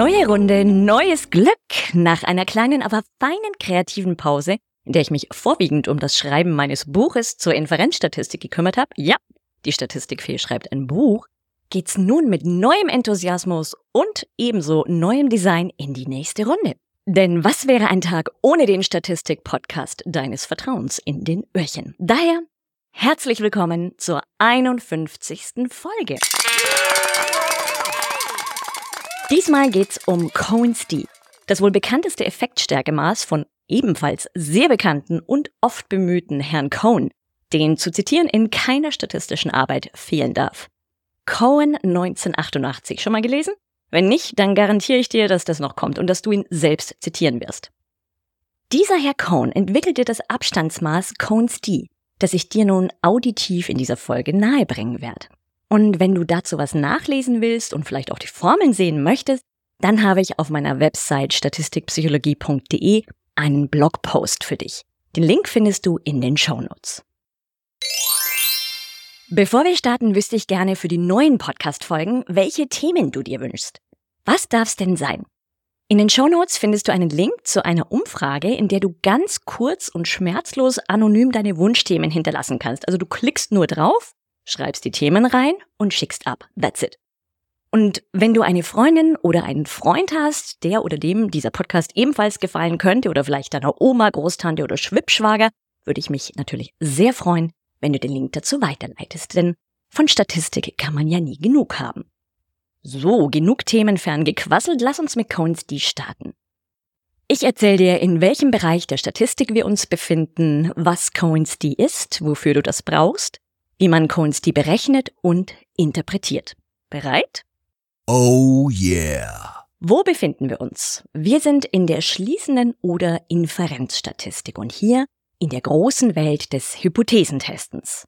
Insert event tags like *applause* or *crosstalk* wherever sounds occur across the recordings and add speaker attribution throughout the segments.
Speaker 1: Neue Runde, neues Glück. Nach einer kleinen, aber feinen kreativen Pause, in der ich mich vorwiegend um das Schreiben meines Buches zur Inferenzstatistik gekümmert habe, ja, die Statistikfee schreibt ein Buch, geht's nun mit neuem Enthusiasmus und ebenso neuem Design in die nächste Runde. Denn was wäre ein Tag ohne den Statistik-Podcast deines Vertrauens in den Öhrchen? Daher herzlich willkommen zur 51. Folge. Diesmal geht's um Cohen's D, das wohl bekannteste Effektstärkemaß von ebenfalls sehr bekannten und oft bemühten Herrn Cohen, den zu zitieren in keiner statistischen Arbeit fehlen darf. Cohen 1988 schon mal gelesen? Wenn nicht, dann garantiere ich dir, dass das noch kommt und dass du ihn selbst zitieren wirst. Dieser Herr Cohen entwickelte das Abstandsmaß Cohen's D, das ich dir nun auditiv in dieser Folge nahebringen werde. Und wenn du dazu was nachlesen willst und vielleicht auch die Formeln sehen möchtest, dann habe ich auf meiner Website statistikpsychologie.de einen Blogpost für dich. Den Link findest du in den Shownotes. Bevor wir starten, wüsste ich gerne für die neuen Podcast-Folgen, welche Themen du dir wünschst. Was darf's denn sein? In den Shownotes findest du einen Link zu einer Umfrage, in der du ganz kurz und schmerzlos anonym deine Wunschthemen hinterlassen kannst. Also du klickst nur drauf schreibst die Themen rein und schickst ab. That's it. Und wenn du eine Freundin oder einen Freund hast, der oder dem dieser Podcast ebenfalls gefallen könnte oder vielleicht deiner Oma, Großtante oder Schwippschwager, würde ich mich natürlich sehr freuen, wenn du den Link dazu weiterleitest, denn von Statistik kann man ja nie genug haben. So, genug Themen ferngequasselt, lass uns mit Cones D starten. Ich erzähle dir, in welchem Bereich der Statistik wir uns befinden, was Coins D ist, wofür du das brauchst, wie man Coins die berechnet und interpretiert. Bereit?
Speaker 2: Oh yeah.
Speaker 1: Wo befinden wir uns? Wir sind in der schließenden oder Inferenzstatistik und hier in der großen Welt des Hypothesentestens.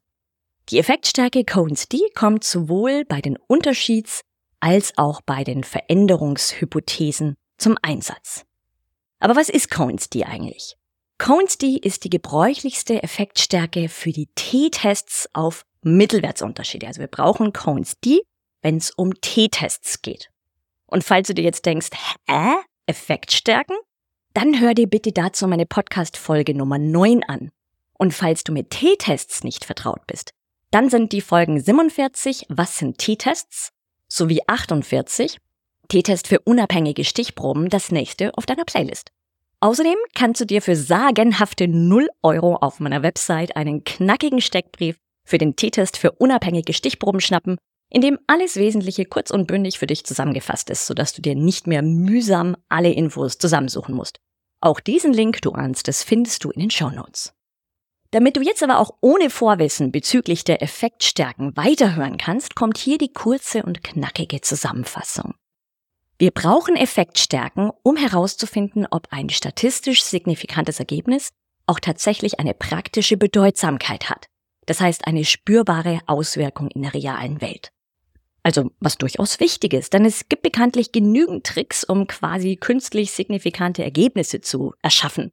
Speaker 1: Die Effektstärke Cones D kommt sowohl bei den Unterschieds- als auch bei den Veränderungshypothesen zum Einsatz. Aber was ist Cones D eigentlich? Cones D ist die gebräuchlichste Effektstärke für die T-Tests auf Mittelwertsunterschiede. Also wir brauchen Cones D, wenn es um T-Tests geht. Und falls du dir jetzt denkst, hä? Effektstärken? Dann hör dir bitte dazu meine Podcast-Folge Nummer 9 an. Und falls du mit T-Tests nicht vertraut bist, dann sind die Folgen 47, was sind T-Tests, sowie 48, T-Test für unabhängige Stichproben, das nächste auf deiner Playlist. Außerdem kannst du dir für sagenhafte 0 Euro auf meiner Website einen knackigen Steckbrief für den T-Test für unabhängige Stichproben schnappen, in dem alles Wesentliche kurz und bündig für dich zusammengefasst ist, sodass du dir nicht mehr mühsam alle Infos zusammensuchen musst. Auch diesen Link, du ahnst es, findest du in den Show Notes. Damit du jetzt aber auch ohne Vorwissen bezüglich der Effektstärken weiterhören kannst, kommt hier die kurze und knackige Zusammenfassung. Wir brauchen Effektstärken, um herauszufinden, ob ein statistisch signifikantes Ergebnis auch tatsächlich eine praktische Bedeutsamkeit hat. Das heißt eine spürbare Auswirkung in der realen Welt. Also was durchaus wichtig ist, denn es gibt bekanntlich genügend Tricks, um quasi künstlich signifikante Ergebnisse zu erschaffen.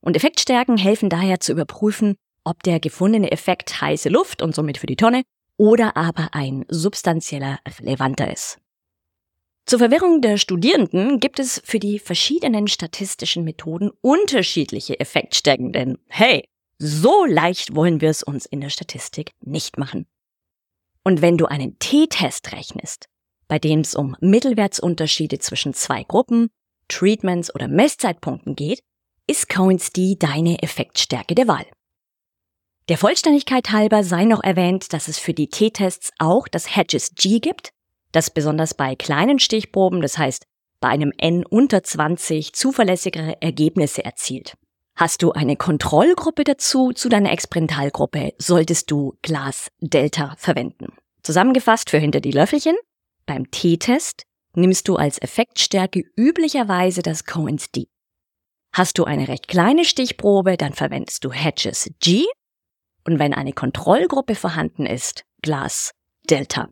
Speaker 1: Und Effektstärken helfen daher zu überprüfen, ob der gefundene Effekt heiße Luft und somit für die Tonne oder aber ein substanzieller relevanter ist. Zur Verwirrung der Studierenden gibt es für die verschiedenen statistischen Methoden unterschiedliche Effektstärken, denn hey, so leicht wollen wir es uns in der Statistik nicht machen. Und wenn du einen T-Test rechnest, bei dem es um Mittelwertsunterschiede zwischen zwei Gruppen, Treatments oder Messzeitpunkten geht, ist Coins D deine Effektstärke der Wahl. Der Vollständigkeit halber sei noch erwähnt, dass es für die T-Tests auch das Hedges G gibt, das besonders bei kleinen Stichproben, das heißt bei einem N unter 20, zuverlässigere Ergebnisse erzielt. Hast du eine Kontrollgruppe dazu zu deiner Experimentalgruppe, solltest du Glas Delta verwenden. Zusammengefasst für hinter die Löffelchen. Beim T-Test nimmst du als Effektstärke üblicherweise das Cohen's D. Hast du eine recht kleine Stichprobe, dann verwendest du Hedges G. Und wenn eine Kontrollgruppe vorhanden ist, Glas Delta.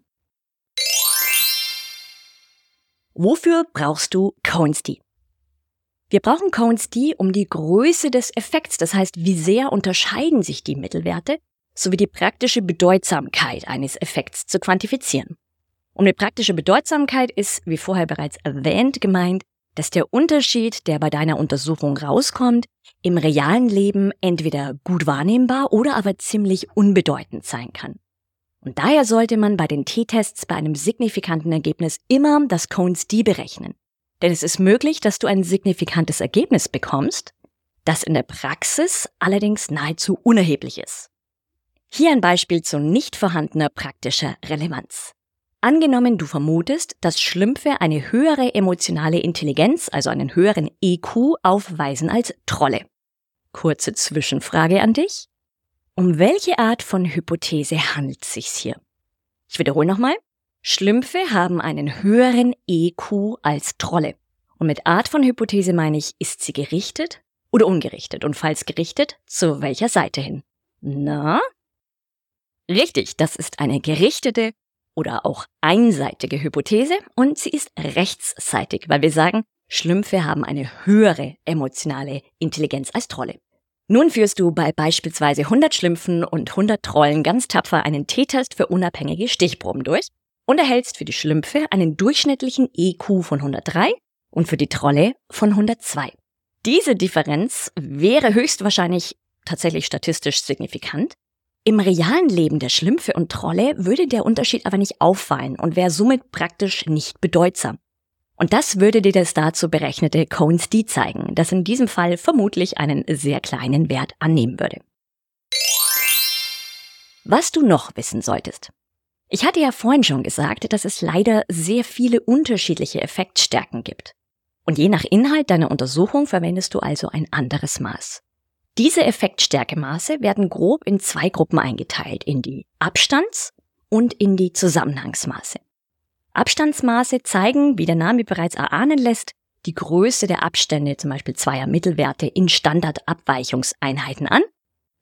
Speaker 1: Wofür brauchst du Cones D? Wir brauchen Cones D, um die Größe des Effekts, das heißt, wie sehr unterscheiden sich die Mittelwerte, sowie die praktische Bedeutsamkeit eines Effekts zu quantifizieren. Und mit praktischer Bedeutsamkeit ist, wie vorher bereits erwähnt, gemeint, dass der Unterschied, der bei deiner Untersuchung rauskommt, im realen Leben entweder gut wahrnehmbar oder aber ziemlich unbedeutend sein kann. Und daher sollte man bei den T-Tests bei einem signifikanten Ergebnis immer das Cones D berechnen. Denn es ist möglich, dass du ein signifikantes Ergebnis bekommst, das in der Praxis allerdings nahezu unerheblich ist. Hier ein Beispiel zu nicht vorhandener praktischer Relevanz. Angenommen, du vermutest, dass Schlümpfe eine höhere emotionale Intelligenz, also einen höheren EQ, aufweisen als Trolle. Kurze Zwischenfrage an dich. Um welche Art von Hypothese handelt es sich hier? Ich wiederhole nochmal. Schlümpfe haben einen höheren EQ als Trolle. Und mit Art von Hypothese meine ich, ist sie gerichtet oder ungerichtet? Und falls gerichtet, zu welcher Seite hin? Na? Richtig, das ist eine gerichtete oder auch einseitige Hypothese und sie ist rechtsseitig, weil wir sagen, Schlümpfe haben eine höhere emotionale Intelligenz als Trolle. Nun führst du bei beispielsweise 100 Schlümpfen und 100 Trollen ganz tapfer einen T-Test für unabhängige Stichproben durch und erhältst für die Schlümpfe einen durchschnittlichen EQ von 103 und für die Trolle von 102. Diese Differenz wäre höchstwahrscheinlich tatsächlich statistisch signifikant. Im realen Leben der Schlümpfe und Trolle würde der Unterschied aber nicht auffallen und wäre somit praktisch nicht bedeutsam. Und das würde dir das dazu berechnete Cones D zeigen, das in diesem Fall vermutlich einen sehr kleinen Wert annehmen würde. Was du noch wissen solltest. Ich hatte ja vorhin schon gesagt, dass es leider sehr viele unterschiedliche Effektstärken gibt. Und je nach Inhalt deiner Untersuchung verwendest du also ein anderes Maß. Diese Effektstärkemaße werden grob in zwei Gruppen eingeteilt, in die Abstands- und in die Zusammenhangsmaße. Abstandsmaße zeigen, wie der Name bereits erahnen lässt, die Größe der Abstände, zum Beispiel zweier Mittelwerte in Standardabweichungseinheiten an,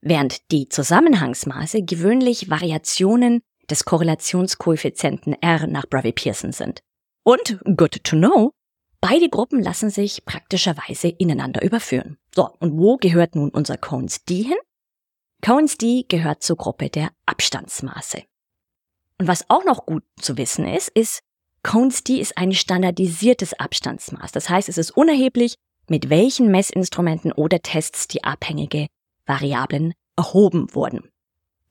Speaker 1: während die Zusammenhangsmaße gewöhnlich Variationen des Korrelationskoeffizienten R nach Bravey-Pearson sind. Und, good to know, beide Gruppen lassen sich praktischerweise ineinander überführen. So, und wo gehört nun unser Cones D hin? Cones D gehört zur Gruppe der Abstandsmaße. Und was auch noch gut zu wissen ist, ist, Cones D ist ein standardisiertes Abstandsmaß. Das heißt, es ist unerheblich, mit welchen Messinstrumenten oder Tests die abhängige Variablen erhoben wurden.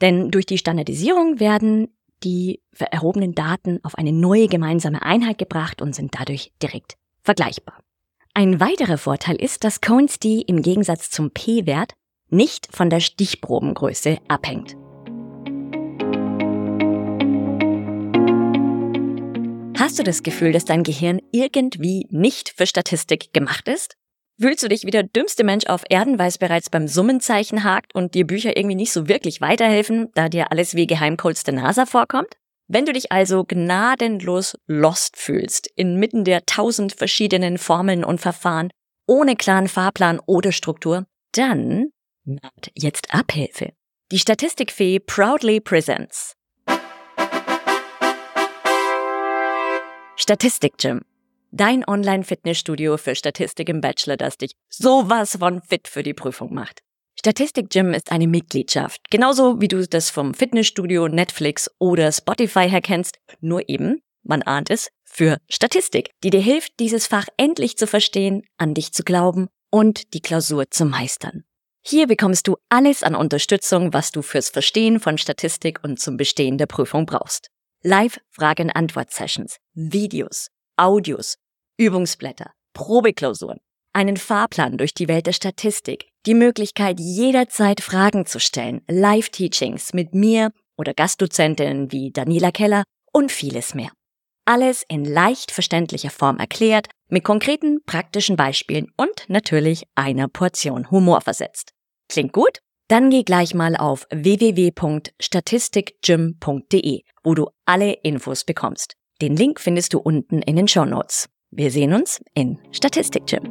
Speaker 1: Denn durch die Standardisierung werden die erhobenen Daten auf eine neue gemeinsame Einheit gebracht und sind dadurch direkt vergleichbar. Ein weiterer Vorteil ist, dass Cones D im Gegensatz zum P-Wert nicht von der Stichprobengröße abhängt. Hast du das Gefühl, dass dein Gehirn irgendwie nicht für Statistik gemacht ist? Fühlst du dich wie der dümmste Mensch auf Erden, weil es bereits beim Summenzeichen hakt und dir Bücher irgendwie nicht so wirklich weiterhelfen, da dir alles wie Geheimcodes der NASA vorkommt? Wenn du dich also gnadenlos lost fühlst, inmitten der tausend verschiedenen Formeln und Verfahren, ohne klaren Fahrplan oder Struktur, dann naht jetzt Abhilfe. Die Statistikfee proudly presents Statistik Gym. Dein Online-Fitnessstudio für Statistik im Bachelor, das dich sowas von fit für die Prüfung macht. Statistik Gym ist eine Mitgliedschaft, genauso wie du das vom Fitnessstudio, Netflix oder Spotify her kennst, nur eben, man ahnt es, für Statistik, die dir hilft, dieses Fach endlich zu verstehen, an dich zu glauben und die Klausur zu meistern. Hier bekommst du alles an Unterstützung, was du fürs Verstehen von Statistik und zum Bestehen der Prüfung brauchst. Live-Fragen-Antwort-Sessions, Videos, Audios, Übungsblätter, Probeklausuren, einen Fahrplan durch die Welt der Statistik, die Möglichkeit jederzeit Fragen zu stellen, Live-Teachings mit mir oder Gastdozentinnen wie Daniela Keller und vieles mehr. Alles in leicht verständlicher Form erklärt, mit konkreten praktischen Beispielen und natürlich einer Portion Humor versetzt. Klingt gut? Dann geh gleich mal auf www.statistikgym.de, wo du alle Infos bekommst. Den Link findest du unten in den Show Notes. Wir sehen uns in Statistikgym.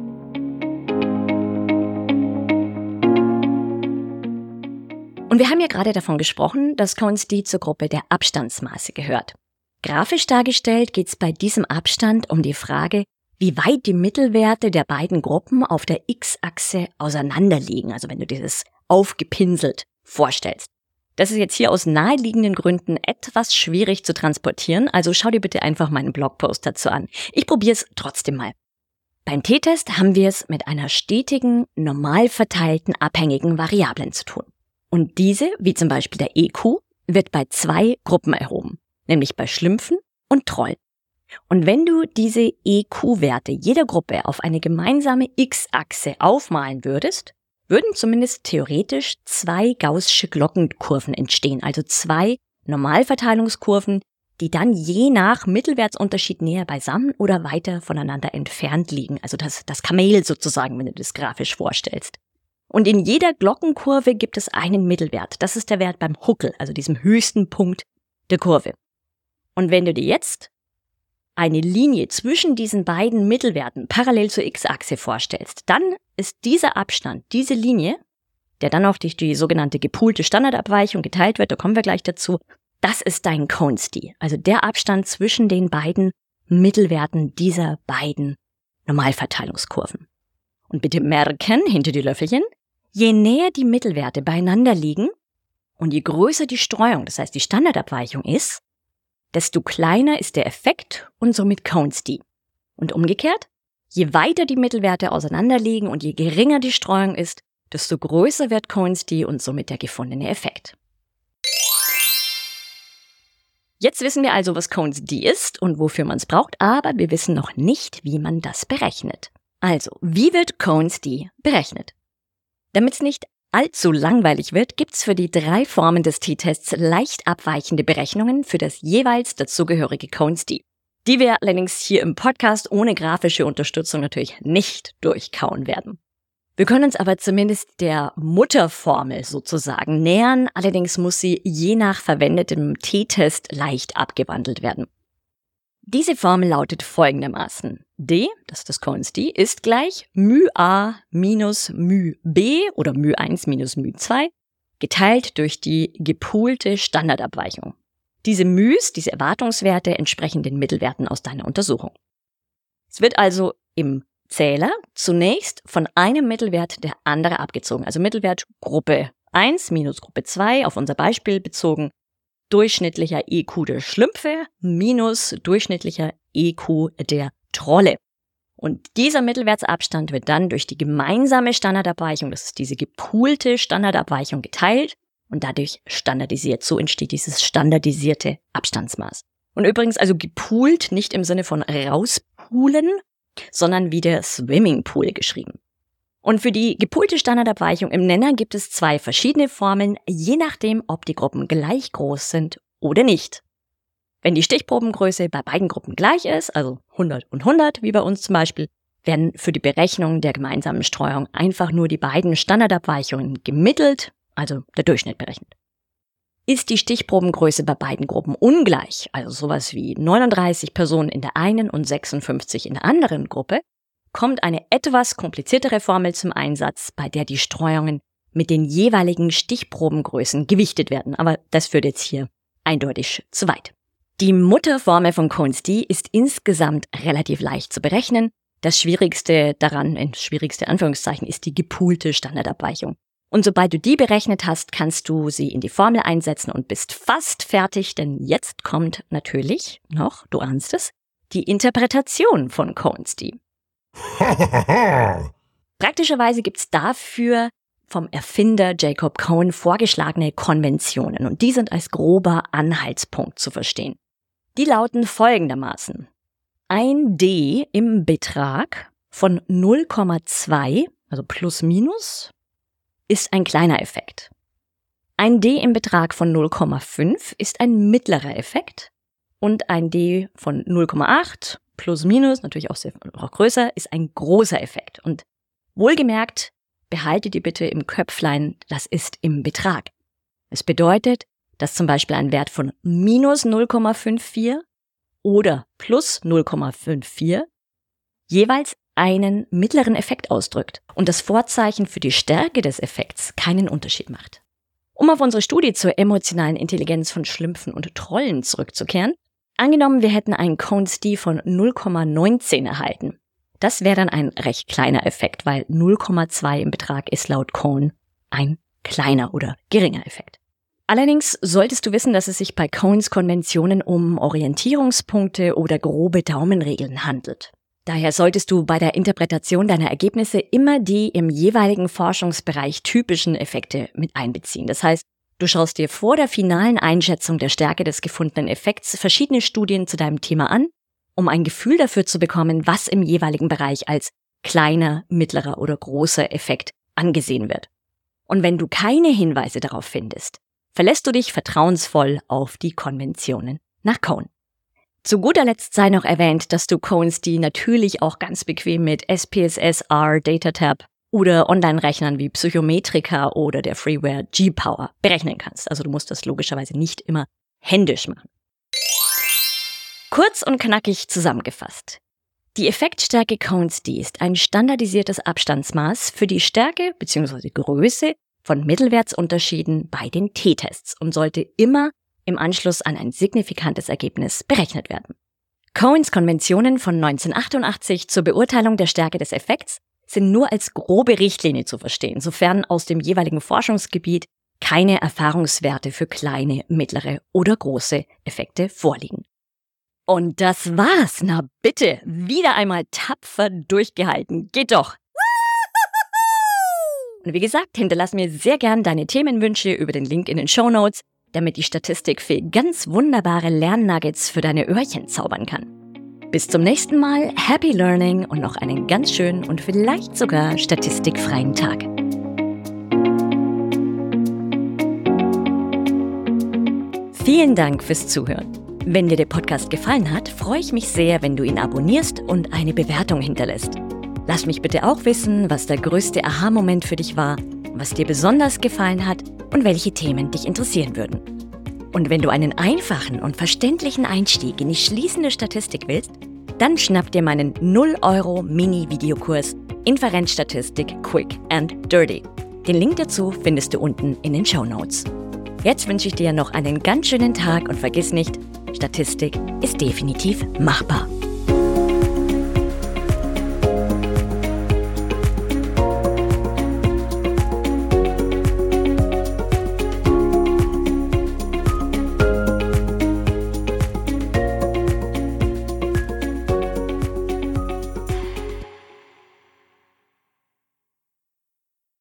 Speaker 1: Und wir haben ja gerade davon gesprochen, dass Cones D zur Gruppe der Abstandsmaße gehört. Grafisch dargestellt geht es bei diesem Abstand um die Frage, wie weit die Mittelwerte der beiden Gruppen auf der X-Achse auseinanderliegen. Also wenn du dieses aufgepinselt vorstellst. Das ist jetzt hier aus naheliegenden Gründen etwas schwierig zu transportieren, also schau dir bitte einfach meinen Blogpost dazu an. Ich probiere es trotzdem mal. Beim T-Test haben wir es mit einer stetigen, normal verteilten abhängigen Variablen zu tun. Und diese, wie zum Beispiel der EQ, wird bei zwei Gruppen erhoben, nämlich bei Schlümpfen und Trollen. Und wenn du diese EQ-Werte jeder Gruppe auf eine gemeinsame X-Achse aufmalen würdest, würden zumindest theoretisch zwei gaußsche Glockenkurven entstehen, also zwei Normalverteilungskurven, die dann je nach Mittelwertsunterschied näher beisammen oder weiter voneinander entfernt liegen. Also das, das Kamel sozusagen, wenn du das grafisch vorstellst. Und in jeder Glockenkurve gibt es einen Mittelwert. Das ist der Wert beim Huckel, also diesem höchsten Punkt der Kurve. Und wenn du dir jetzt eine Linie zwischen diesen beiden Mittelwerten parallel zur x-Achse vorstellst, dann ist dieser Abstand, diese Linie, der dann auch durch die sogenannte gepoolte Standardabweichung geteilt wird, da kommen wir gleich dazu, das ist dein Consti, also der Abstand zwischen den beiden Mittelwerten dieser beiden Normalverteilungskurven. Und bitte merken, hinter die Löffelchen, je näher die Mittelwerte beieinander liegen und je größer die Streuung, das heißt die Standardabweichung ist, desto kleiner ist der Effekt und somit counts die. Und umgekehrt, je weiter die Mittelwerte auseinanderliegen und je geringer die Streuung ist, desto größer wird counts die und somit der gefundene Effekt. Jetzt wissen wir also, was Cones D ist und wofür man es braucht, aber wir wissen noch nicht, wie man das berechnet. Also, wie wird Cones D berechnet? Damit es nicht allzu langweilig wird, gibt's für die drei Formen des T-Tests leicht abweichende Berechnungen für das jeweils dazugehörige Cones-D. Die wir allerdings hier im Podcast ohne grafische Unterstützung natürlich nicht durchkauen werden. Wir können uns aber zumindest der Mutterformel sozusagen nähern, allerdings muss sie je nach verwendetem T-Test leicht abgewandelt werden. Diese Formel lautet folgendermaßen. D, das ist das Coens D, ist gleich μ a minus μ b oder μ 1 minus μ 2 geteilt durch die gepoolte Standardabweichung. Diese μ's, diese Erwartungswerte entsprechen den Mittelwerten aus deiner Untersuchung. Es wird also im Zähler zunächst von einem Mittelwert der andere abgezogen, also Mittelwert Gruppe 1 minus Gruppe 2 auf unser Beispiel bezogen durchschnittlicher EQ der Schlümpfe minus durchschnittlicher EQ der Trolle. Und dieser Mittelwertsabstand wird dann durch die gemeinsame Standardabweichung, das ist diese gepoolte Standardabweichung, geteilt und dadurch standardisiert. So entsteht dieses standardisierte Abstandsmaß. Und übrigens also gepoolt nicht im Sinne von rauspoolen, sondern wie der Swimmingpool geschrieben. Und für die gepoolte Standardabweichung im Nenner gibt es zwei verschiedene Formeln, je nachdem, ob die Gruppen gleich groß sind oder nicht. Wenn die Stichprobengröße bei beiden Gruppen gleich ist, also 100 und 100, wie bei uns zum Beispiel, werden für die Berechnung der gemeinsamen Streuung einfach nur die beiden Standardabweichungen gemittelt, also der Durchschnitt berechnet. Ist die Stichprobengröße bei beiden Gruppen ungleich, also sowas wie 39 Personen in der einen und 56 in der anderen Gruppe, kommt eine etwas kompliziertere Formel zum Einsatz, bei der die Streuungen mit den jeweiligen Stichprobengrößen gewichtet werden. Aber das führt jetzt hier eindeutig zu weit. Die Mutterformel von Cones D ist insgesamt relativ leicht zu berechnen. Das Schwierigste daran, in schwierigste Anführungszeichen, ist die gepoolte Standardabweichung. Und sobald du die berechnet hast, kannst du sie in die Formel einsetzen und bist fast fertig, denn jetzt kommt natürlich noch, du ahnst es, die Interpretation von Cones *laughs* Praktischerweise gibt's dafür vom Erfinder Jacob Cohen vorgeschlagene Konventionen und die sind als grober Anhaltspunkt zu verstehen. Die lauten folgendermaßen. Ein D im Betrag von 0,2, also plus minus, ist ein kleiner Effekt. Ein D im Betrag von 0,5 ist ein mittlerer Effekt und ein D von 0,8 plus minus, natürlich auch, sehr, auch größer, ist ein großer Effekt. Und wohlgemerkt, behalte die bitte im Köpflein, das ist im Betrag. Es bedeutet, dass zum Beispiel ein Wert von minus 0,54 oder plus 0,54 jeweils einen mittleren Effekt ausdrückt und das Vorzeichen für die Stärke des Effekts keinen Unterschied macht. Um auf unsere Studie zur emotionalen Intelligenz von Schlümpfen und Trollen zurückzukehren, angenommen wir hätten einen Cones-D von 0,19 erhalten. Das wäre dann ein recht kleiner Effekt, weil 0,2 im Betrag ist laut Cone ein kleiner oder geringer Effekt. Allerdings solltest du wissen, dass es sich bei Cones Konventionen um Orientierungspunkte oder grobe Daumenregeln handelt. Daher solltest du bei der Interpretation deiner Ergebnisse immer die im jeweiligen Forschungsbereich typischen Effekte mit einbeziehen. Das heißt, du schaust dir vor der finalen Einschätzung der Stärke des gefundenen Effekts verschiedene Studien zu deinem Thema an, um ein Gefühl dafür zu bekommen, was im jeweiligen Bereich als kleiner, mittlerer oder großer Effekt angesehen wird. Und wenn du keine Hinweise darauf findest, verlässt du dich vertrauensvoll auf die Konventionen nach Cohn. Zu guter Letzt sei noch erwähnt, dass du Cones die natürlich auch ganz bequem mit SPSS, R, DataTab oder Online-Rechnern wie Psychometrika oder der Freeware G-Power berechnen kannst. Also du musst das logischerweise nicht immer händisch machen. Kurz und knackig zusammengefasst. Die Effektstärke Cones D ist ein standardisiertes Abstandsmaß für die Stärke bzw. Größe von Mittelwertsunterschieden bei den T-Tests und sollte immer im Anschluss an ein signifikantes Ergebnis berechnet werden. Cohens Konventionen von 1988 zur Beurteilung der Stärke des Effekts sind nur als grobe Richtlinie zu verstehen, sofern aus dem jeweiligen Forschungsgebiet keine Erfahrungswerte für kleine, mittlere oder große Effekte vorliegen. Und das war's. Na bitte, wieder einmal tapfer durchgehalten. Geht doch. Und wie gesagt, hinterlass mir sehr gern deine Themenwünsche über den Link in den Show Notes damit die Statistikfee ganz wunderbare Lernnuggets für deine Öhrchen zaubern kann. Bis zum nächsten Mal, happy learning und noch einen ganz schönen und vielleicht sogar statistikfreien Tag. Vielen Dank fürs Zuhören. Wenn dir der Podcast gefallen hat, freue ich mich sehr, wenn du ihn abonnierst und eine Bewertung hinterlässt. Lass mich bitte auch wissen, was der größte Aha-Moment für dich war, was dir besonders gefallen hat und welche Themen dich interessieren würden. Und wenn du einen einfachen und verständlichen Einstieg in die schließende Statistik willst, dann schnapp dir meinen 0 Euro Mini-Videokurs Inferenzstatistik Quick and Dirty. Den Link dazu findest du unten in den Show Notes. Jetzt wünsche ich dir noch einen ganz schönen Tag und vergiss nicht, Statistik ist definitiv machbar.